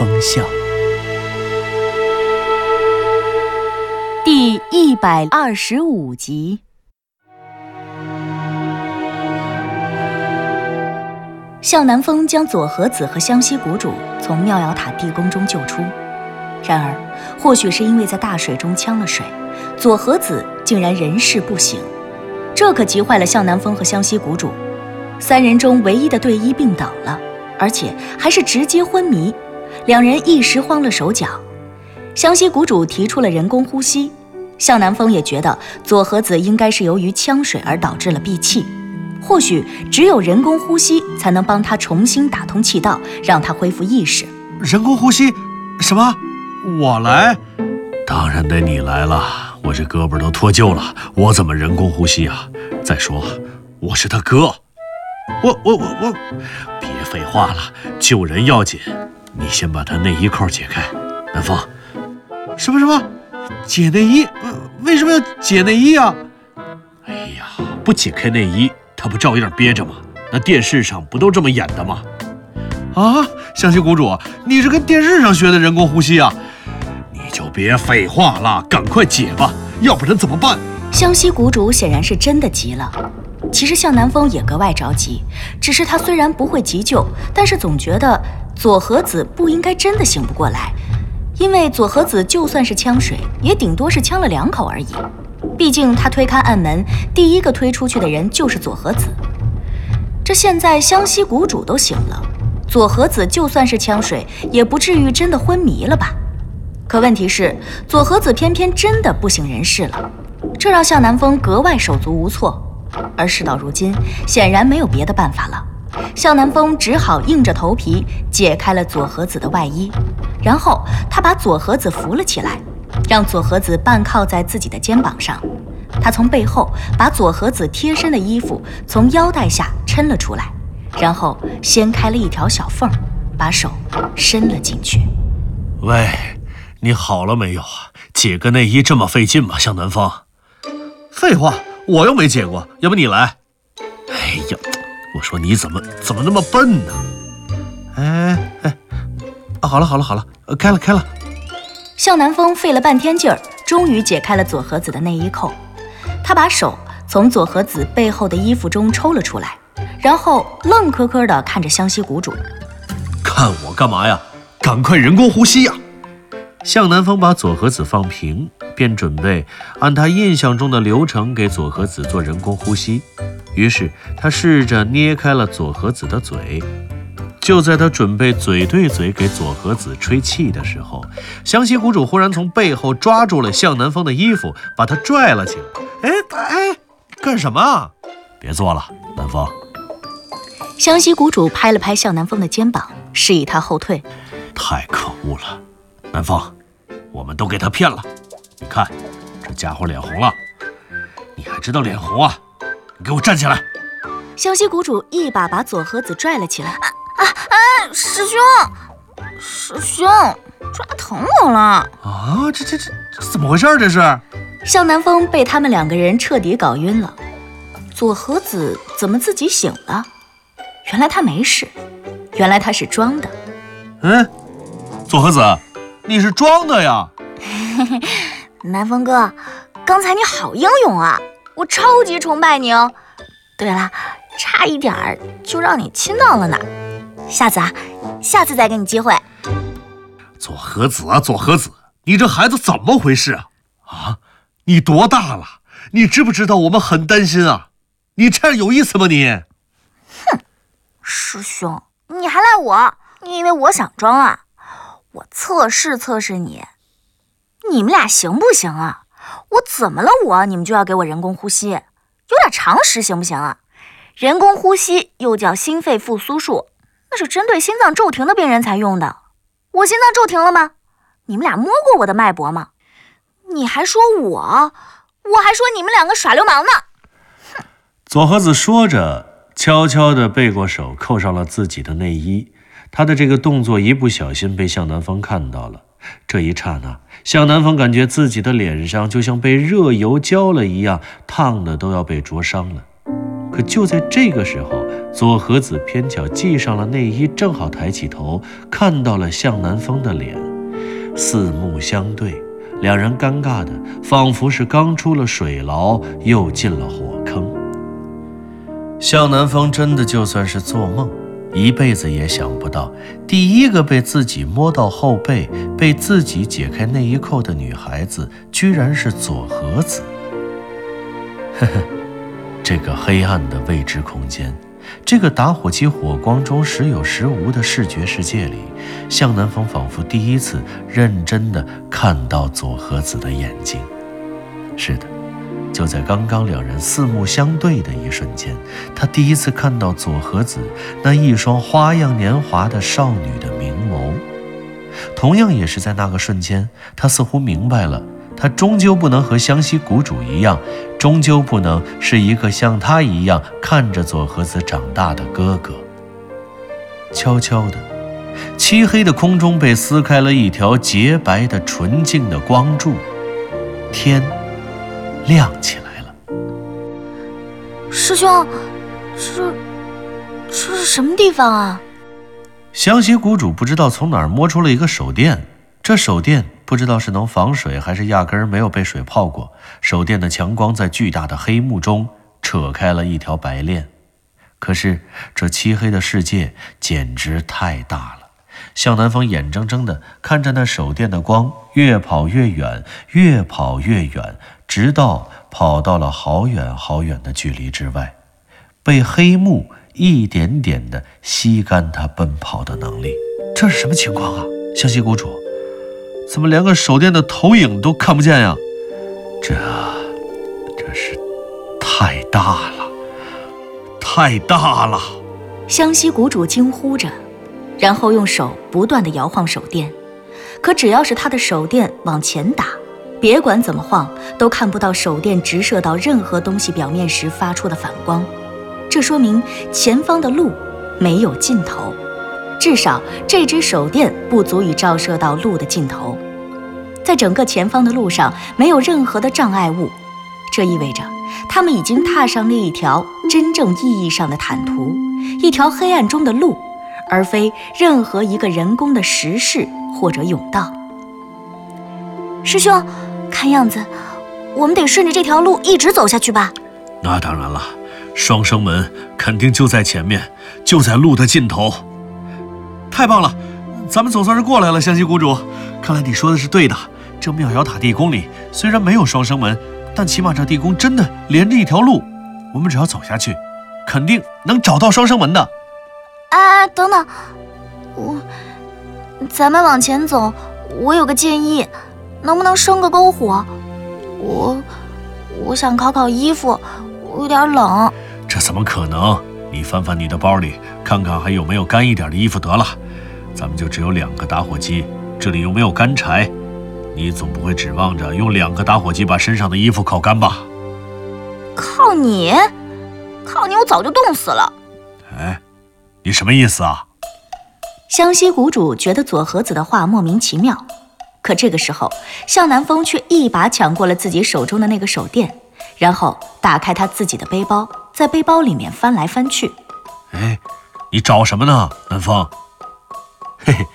风向》第一百二十五集。向南风将左和子和湘西谷主从妙瑶塔地宫中救出，然而，或许是因为在大水中呛了水，左和子竟然人事不省，这可急坏了向南风和湘西谷主。三人中唯一的队医病倒了，而且还是直接昏迷，两人一时慌了手脚。湘西谷主提出了人工呼吸，向南风也觉得左和子应该是由于呛水而导致了闭气，或许只有人工呼吸才能帮他重新打通气道，让他恢复意识。人工呼吸？什么？我来？当然得你来了，我这胳膊都脱臼了，我怎么人工呼吸啊？再说，我是他哥。我我我我，别废话了，救人要紧。你先把他内衣扣解开，南风。什么什么？解内衣？呃为什么要解内衣啊？哎呀，不解开内衣，他不照样憋着吗？那电视上不都这么演的吗？啊，湘西谷主，你是跟电视上学的人工呼吸啊？你就别废话了，赶快解吧，要不然怎么办？湘西谷主显然是真的急了。其实向南风也格外着急，只是他虽然不会急救，但是总觉得左和子不应该真的醒不过来，因为左和子就算是呛水，也顶多是呛了两口而已。毕竟他推开暗门，第一个推出去的人就是左和子。这现在湘西谷主都醒了，左和子就算是呛水，也不至于真的昏迷了吧？可问题是，左和子偏偏真的不省人事了，这让向南风格外手足无措。而事到如今，显然没有别的办法了。向南风只好硬着头皮解开了左和子的外衣，然后他把左和子扶了起来，让左和子半靠在自己的肩膀上。他从背后把左和子贴身的衣服从腰带下抻了出来，然后掀开了一条小缝，把手伸了进去。喂，你好了没有啊？解个内衣这么费劲吗？向南风。废话，我又没解过，要不你来？哎呀，我说你怎么怎么那么笨呢？哎哎，啊，好了好了好了，呃开了开了。向南风费了半天劲儿，终于解开了左和子的内衣扣。他把手从左和子背后的衣服中抽了出来，然后愣磕磕地看着湘西谷主。看我干嘛呀？赶快人工呼吸呀！向南风把左和子放平，便准备按他印象中的流程给左和子做人工呼吸。于是他试着捏开了左和子的嘴。就在他准备嘴对嘴给左和子吹气的时候，湘西谷主忽然从背后抓住了向南风的衣服，把他拽了起来。哎哎，干什么啊？别做了，南风。湘西谷主拍了拍向南风的肩膀，示意他后退。太可恶了，南风，我们都给他骗了。你看，这家伙脸红了。你还知道脸红啊？你给我站起来！湘西谷主一把把左和子拽了起来。啊啊师兄，师兄，抓疼我了！啊，这这这这怎么回事儿？这是？向南风被他们两个人彻底搞晕了。左和子怎么自己醒了？原来他没事，原来他是装的。嗯，左和子，你是装的呀？南风哥，刚才你好英勇啊，我超级崇拜你哦。对了，差一点儿就让你亲到了呢。下次啊，下次再给你机会。左和子啊，左和子，你这孩子怎么回事啊？啊，你多大了？你知不知道我们很担心啊？你这样有意思吗你？哼师兄，你还赖我？你以为我想装啊？我测试测试你，你们俩行不行啊？我怎么了我，你们就要给我人工呼吸？有点常识行不行啊？人工呼吸又叫心肺复苏术，那是针对心脏骤停的病人才用的。我心脏骤停了吗？你们俩摸过我的脉搏吗？你还说我，我还说你们两个耍流氓呢！哼！左和子说着，悄悄地背过手，扣上了自己的内衣。他的这个动作一不小心被向南风看到了。这一刹那，向南风感觉自己的脸上就像被热油浇了一样，烫的都要被灼伤了。可就在这个时候，左和子偏巧系上了内衣，正好抬起头，看到了向南风的脸，四目相对，两人尴尬的仿佛是刚出了水牢，又进了火坑。向南风真的就算是做梦。一辈子也想不到，第一个被自己摸到后背、被自己解开内衣扣的女孩子，居然是左和子。呵呵，这个黑暗的未知空间，这个打火机火光中时有时无的视觉世界里，向南风仿佛第一次认真的看到左和子的眼睛。是的。就在刚刚，两人四目相对的一瞬间，他第一次看到左和子那一双花样年华的少女的明眸。同样也是在那个瞬间，他似乎明白了，他终究不能和湘西谷主一样，终究不能是一个像他一样看着左和子长大的哥哥。悄悄的，漆黑的空中被撕开了一条洁白的、纯净的光柱，天。亮起来了，师兄，这这是什么地方啊？湘西谷主不知道从哪儿摸出了一个手电，这手电不知道是能防水，还是压根儿没有被水泡过。手电的强光在巨大的黑幕中扯开了一条白链，可是这漆黑的世界简直太大了。向南风眼睁睁地看着那手电的光越跑越远，越跑越远。直到跑到了好远好远的距离之外，被黑幕一点点的吸干他奔跑的能力。这是什么情况啊？湘西谷主，怎么连个手电的投影都看不见呀？这，这是太大了，太大了！湘西谷主惊呼着，然后用手不断的摇晃手电，可只要是他的手电往前打。别管怎么晃，都看不到手电直射到任何东西表面时发出的反光。这说明前方的路没有尽头，至少这只手电不足以照射到路的尽头。在整个前方的路上没有任何的障碍物，这意味着他们已经踏上了一条真正意义上的坦途，一条黑暗中的路，而非任何一个人工的石室或者甬道。师兄。看样子，我们得顺着这条路一直走下去吧。那当然了，双生门肯定就在前面，就在路的尽头。太棒了，咱们总算是过来了。湘西谷主，看来你说的是对的。这妙瑶塔地宫里虽然没有双生门，但起码这地宫真的连着一条路。我们只要走下去，肯定能找到双生门的。哎，等等，我，咱们往前走。我有个建议。能不能生个篝火？我我想烤烤衣服，我有点冷。这怎么可能？你翻翻你的包里，看看还有没有干一点的衣服得了。咱们就只有两个打火机，这里又没有干柴，你总不会指望着用两个打火机把身上的衣服烤干吧？靠你，靠你，我早就冻死了。哎，你什么意思啊？湘西谷主觉得左和子的话莫名其妙。可这个时候，向南风却一把抢过了自己手中的那个手电，然后打开他自己的背包，在背包里面翻来翻去。哎，你找什么呢，南风？嘿嘿，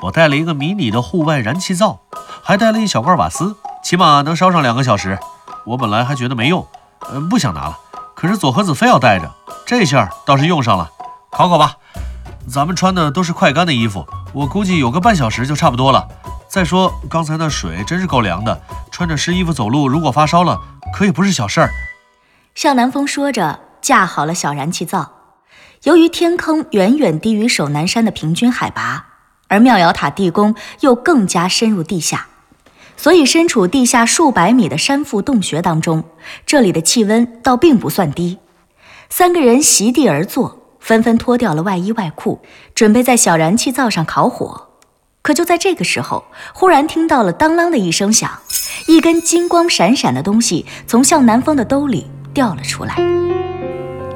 我带了一个迷你的户外燃气灶，还带了一小罐瓦斯，起码能烧上两个小时。我本来还觉得没用，嗯，不想拿了。可是左和子非要带着，这下倒是用上了。烤烤吧，咱们穿的都是快干的衣服，我估计有个半小时就差不多了。再说刚才那水真是够凉的，穿着湿衣服走路，如果发烧了，可也不是小事儿。向南风说着，架好了小燃气灶。由于天坑远远低于守南山的平均海拔，而妙瑶塔地宫又更加深入地下，所以身处地下数百米的山腹洞穴当中，这里的气温倒并不算低。三个人席地而坐，纷纷脱掉了外衣外裤，准备在小燃气灶上烤火。可就在这个时候，忽然听到了当啷的一声响，一根金光闪闪的东西从向南风的兜里掉了出来。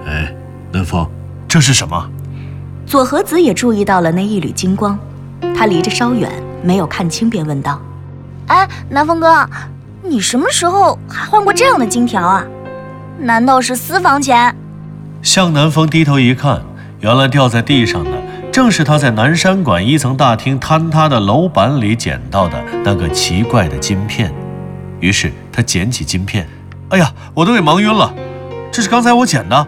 哎，南风，这是什么？左和子也注意到了那一缕金光，他离着稍远，没有看清，便问道：“哎，南风哥，你什么时候还换过这样的金条啊？难道是私房钱？”向南风低头一看，原来掉在地上的。正是他在南山馆一层大厅坍塌的楼板里捡到的那个奇怪的金片，于是他捡起金片，哎呀，我都给忙晕了，这是刚才我捡的。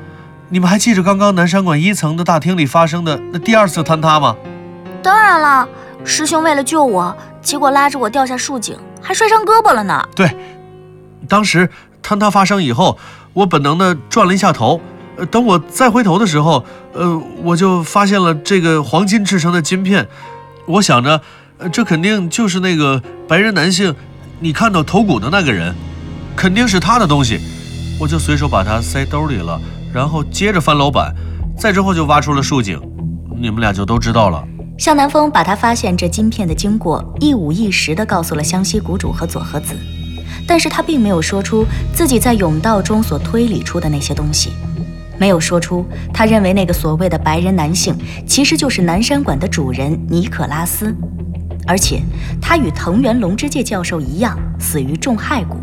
你们还记着刚刚南山馆一层的大厅里发生的那第二次坍塌吗？当然了，师兄为了救我，结果拉着我掉下树井，还摔伤胳膊了呢。对，当时坍塌发生以后，我本能的转了一下头。等我再回头的时候，呃，我就发现了这个黄金制成的金片。我想着，这肯定就是那个白人男性，你看到头骨的那个人，肯定是他的东西。我就随手把它塞兜里了，然后接着翻楼板，再之后就挖出了竖井。你们俩就都知道了。向南风把他发现这金片的经过一五一十地告诉了湘西谷主和佐和子，但是他并没有说出自己在甬道中所推理出的那些东西。没有说出，他认为那个所谓的白人男性其实就是南山馆的主人尼可拉斯，而且他与藤原龙之介教授一样死于重害骨，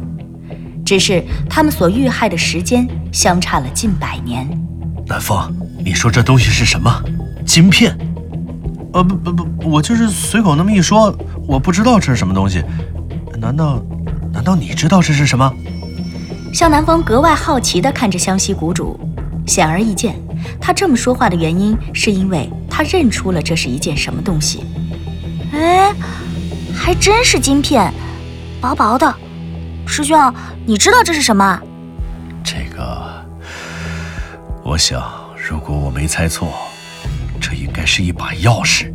只是他们所遇害的时间相差了近百年。南风，你说这东西是什么？金片？呃，不不不，我就是随口那么一说，我不知道这是什么东西。难道，难道你知道这是什么？向南风格外好奇地看着湘西谷主。显而易见，他这么说话的原因，是因为他认出了这是一件什么东西。哎，还真是金片，薄薄的。师兄，你知道这是什么？这个，我想，如果我没猜错，这应该是一把钥匙。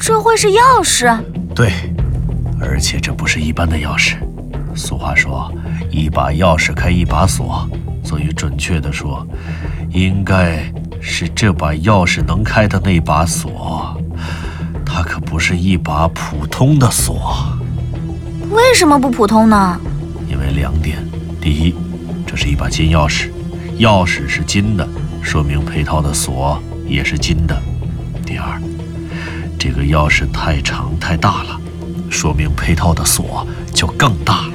这会是钥匙？对，而且这不是一般的钥匙。俗话说，一把钥匙开一把锁。所以，准确的说，应该是这把钥匙能开的那把锁，它可不是一把普通的锁。为什么不普通呢？因为两点：第一，这是一把金钥匙，钥匙是金的，说明配套的锁也是金的；第二，这个钥匙太长太大了，说明配套的锁就更大了。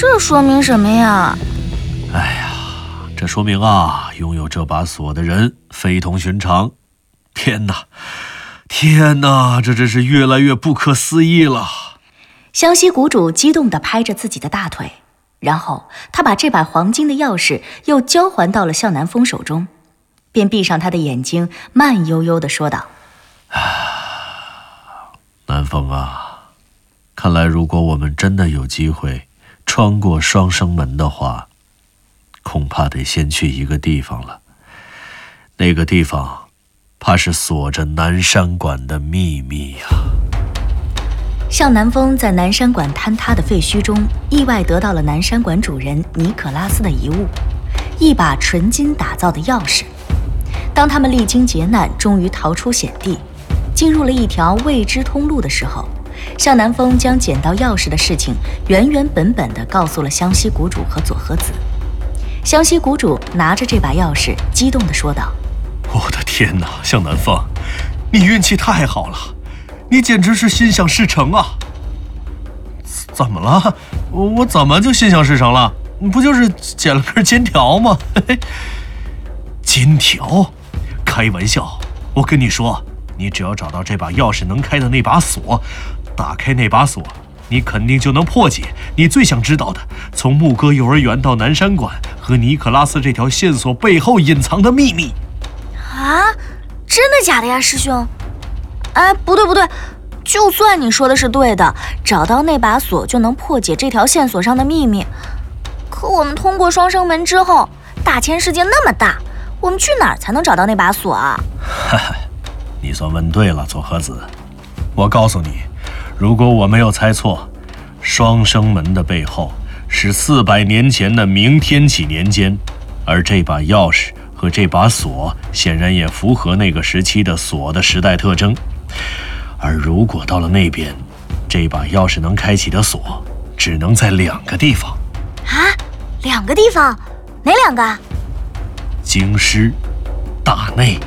这说明什么呀？哎呀，这说明啊，拥有这把锁的人非同寻常。天哪，天哪，这真是越来越不可思议了！湘西谷主激动地拍着自己的大腿，然后他把这把黄金的钥匙又交还到了向南风手中，便闭上他的眼睛，慢悠悠地说道：“南风啊，看来如果我们真的有机会穿过双生门的话。”恐怕得先去一个地方了。那个地方，怕是锁着南山馆的秘密呀。向南风在南山馆坍塌的废墟中，意外得到了南山馆主人尼可拉斯的遗物——一把纯金打造的钥匙。当他们历经劫难，终于逃出险地，进入了一条未知通路的时候，向南风将捡到钥匙的事情原原本本地告诉了湘西谷主和佐和子。湘西谷主拿着这把钥匙，激动地说道：“我的天哪，向南风，你运气太好了，你简直是心想事成啊！怎么了？我我怎么就心想事成了？不就是捡了根金条吗？金条？开玩笑！我跟你说，你只要找到这把钥匙能开的那把锁，打开那把锁。”你肯定就能破解你最想知道的，从牧歌幼儿园到南山馆和尼克拉斯这条线索背后隐藏的秘密。啊，真的假的呀，师兄？哎，不对不对，就算你说的是对的，找到那把锁就能破解这条线索上的秘密。可我们通过双生门之后，大千世界那么大，我们去哪儿才能找到那把锁啊？哈哈，你算问对了，左和子。我告诉你。如果我没有猜错，双生门的背后是四百年前的明天启年间，而这把钥匙和这把锁显然也符合那个时期的锁的时代特征。而如果到了那边，这把钥匙能开启的锁，只能在两个地方。啊，两个地方，哪两个？京师、大内。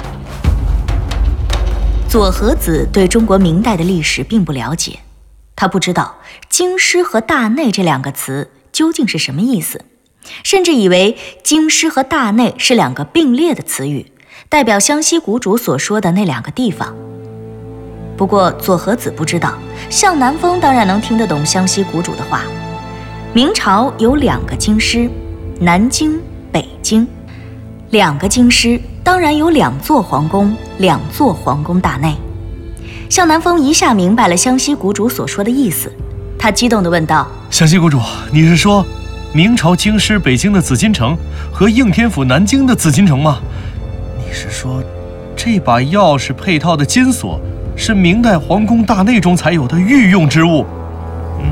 左和子对中国明代的历史并不了解，他不知道“京师”和“大内”这两个词究竟是什么意思，甚至以为“京师”和“大内”是两个并列的词语，代表湘西谷主所说的那两个地方。不过左和子不知道，向南风当然能听得懂湘西谷主的话。明朝有两个京师，南京、北京，两个京师。当然有两座皇宫，两座皇宫大内。向南风一下明白了湘西谷主所说的意思，他激动地问道：“湘西谷主，你是说明朝京师北京的紫禁城和应天府南京的紫禁城吗？你是说这把钥匙配套的金锁是明代皇宫大内中才有的御用之物？”嗯，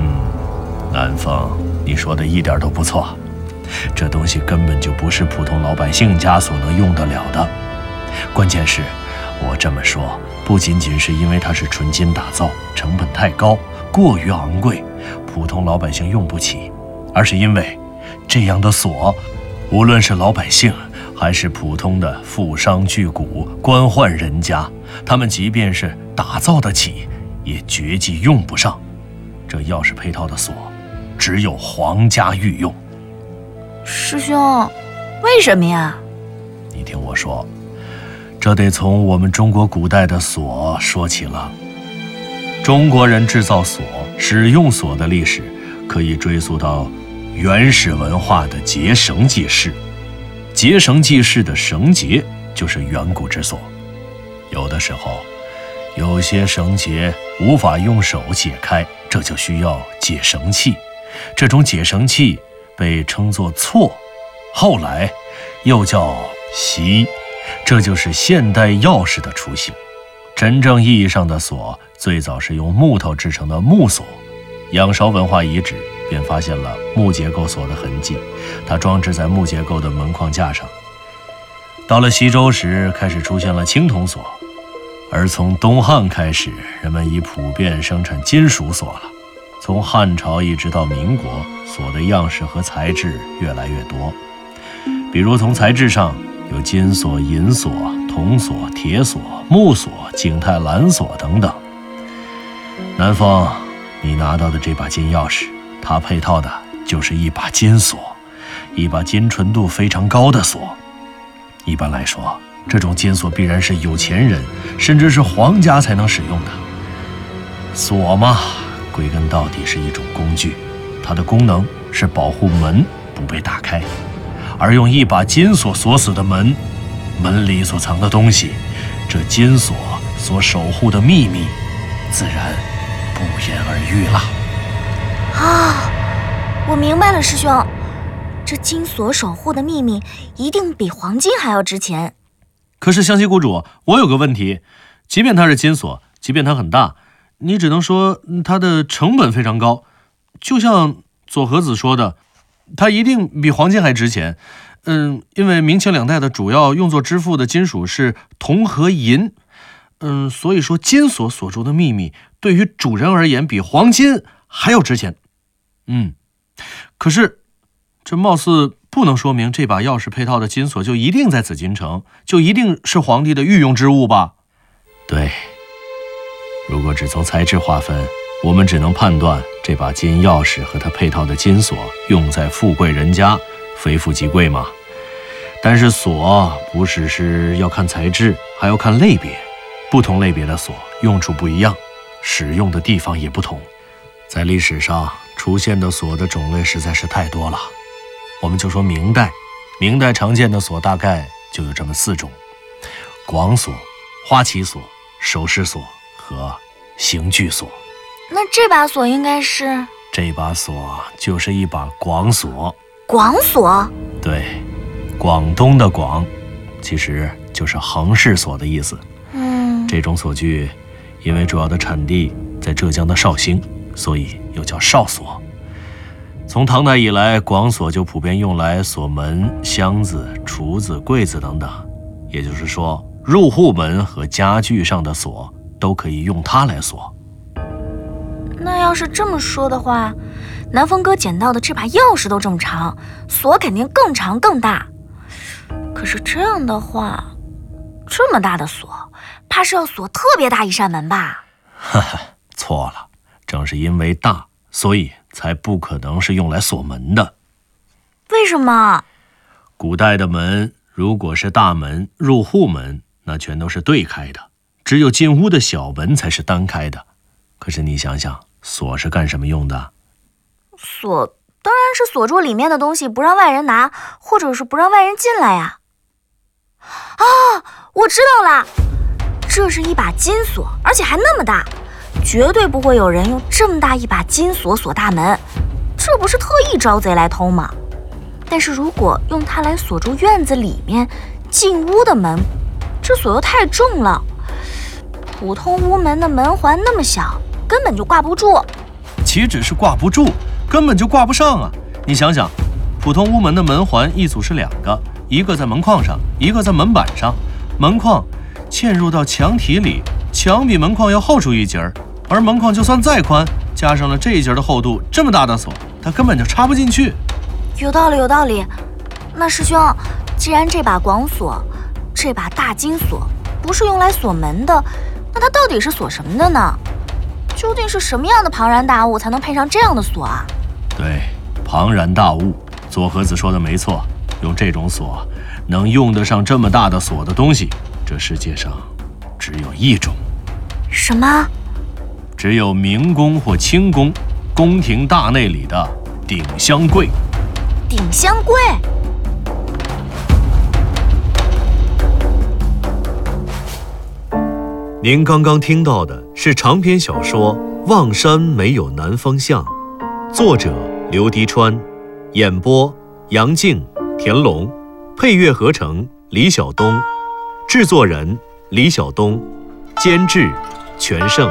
南风，你说的一点都不错。这东西根本就不是普通老百姓家所能用得了的。关键是，我这么说不仅仅是因为它是纯金打造，成本太高，过于昂贵，普通老百姓用不起，而是因为这样的锁，无论是老百姓还是普通的富商巨贾、官宦人家，他们即便是打造得起，也绝技用不上。这钥匙配套的锁，只有皇家御用。师兄，为什么呀？你听我说，这得从我们中国古代的锁说起了。中国人制造锁、使用锁的历史，可以追溯到原始文化的结绳记事。结绳记事的绳结就是远古之锁。有的时候，有些绳结无法用手解开，这就需要解绳器。这种解绳器。被称作错，后来又叫席，这就是现代钥匙的雏形。真正意义上的锁，最早是用木头制成的木锁。仰韶文化遗址便发现了木结构锁的痕迹，它装置在木结构的门框架上。到了西周时，开始出现了青铜锁，而从东汉开始，人们已普遍生产金属锁了。从汉朝一直到民国，锁的样式和材质越来越多。比如从材质上有金锁、银锁、铜锁、铁锁、木锁、景泰蓝锁等等。南风，你拿到的这把金钥匙，它配套的就是一把金锁，一把金纯度非常高的锁。一般来说，这种金锁必然是有钱人，甚至是皇家才能使用的锁嘛。归根到底是一种工具，它的功能是保护门不被打开，而用一把金锁锁死的门，门里所藏的东西，这金锁所守护的秘密，自然不言而喻了。啊，我明白了，师兄，这金锁守护的秘密一定比黄金还要值钱。可是湘西谷主，我有个问题，即便它是金锁，即便它很大。你只能说它的成本非常高，就像左和子说的，它一定比黄金还值钱。嗯，因为明清两代的主要用作支付的金属是铜和银。嗯，所以说金锁锁住的秘密对于主人而言比黄金还要值钱。嗯，可是这貌似不能说明这把钥匙配套的金锁就一定在紫禁城，就一定是皇帝的御用之物吧？对。如果只从材质划分，我们只能判断这把金钥匙和它配套的金锁用在富贵人家，非富即贵嘛。但是锁不只是要看材质，还要看类别。不同类别的锁用处不一样，使用的地方也不同。在历史上出现的锁的种类实在是太多了。我们就说明代，明代常见的锁大概就有这么四种：广锁、花旗锁、首饰锁。和刑具锁，那这把锁应该是？这把锁就是一把广锁。广锁？对，广东的广，其实就是横式锁的意思。嗯，这种锁具，因为主要的产地在浙江的绍兴，所以又叫绍锁。从唐代以来，广锁就普遍用来锁门、箱子、橱子、柜子等等，也就是说，入户门和家具上的锁。都可以用它来锁。那要是这么说的话，南风哥捡到的这把钥匙都这么长，锁肯定更长更大。可是这样的话，这么大的锁，怕是要锁特别大一扇门吧？哈哈，错了，正是因为大，所以才不可能是用来锁门的。为什么？古代的门如果是大门、入户门，那全都是对开的，只有进屋的小门才是单开的。可是你想想，锁是干什么用的？锁当然是锁住里面的东西，不让外人拿，或者是不让外人进来呀。啊，我知道了，这是一把金锁，而且还那么大，绝对不会有人用这么大一把金锁锁大门，这不是特意招贼来偷吗？但是如果用它来锁住院子里面进屋的门，这锁又太重了，普通屋门的门环那么小，根本就挂不住。岂止是挂不住，根本就挂不上啊！你想想，普通屋门的门环一组是两个。一个在门框上，一个在门板上。门框嵌入到墙体里，墙比门框要厚出一截儿。而门框就算再宽，加上了这一截的厚度，这么大的锁，它根本就插不进去。有道理，有道理。那师兄，既然这把广锁，这把大金锁不是用来锁门的，那它到底是锁什么的呢？究竟是什么样的庞然大物才能配上这样的锁啊？对，庞然大物，左和子说的没错。用这种锁，能用得上这么大的锁的东西，这世界上只有一种。什么？只有明宫或清宫，宫廷大内里的顶香柜。顶香柜。您刚刚听到的是长篇小说《望山没有南方向》，作者刘迪川，演播杨静。田龙，配乐合成李晓东，制作人李晓东，监制全胜。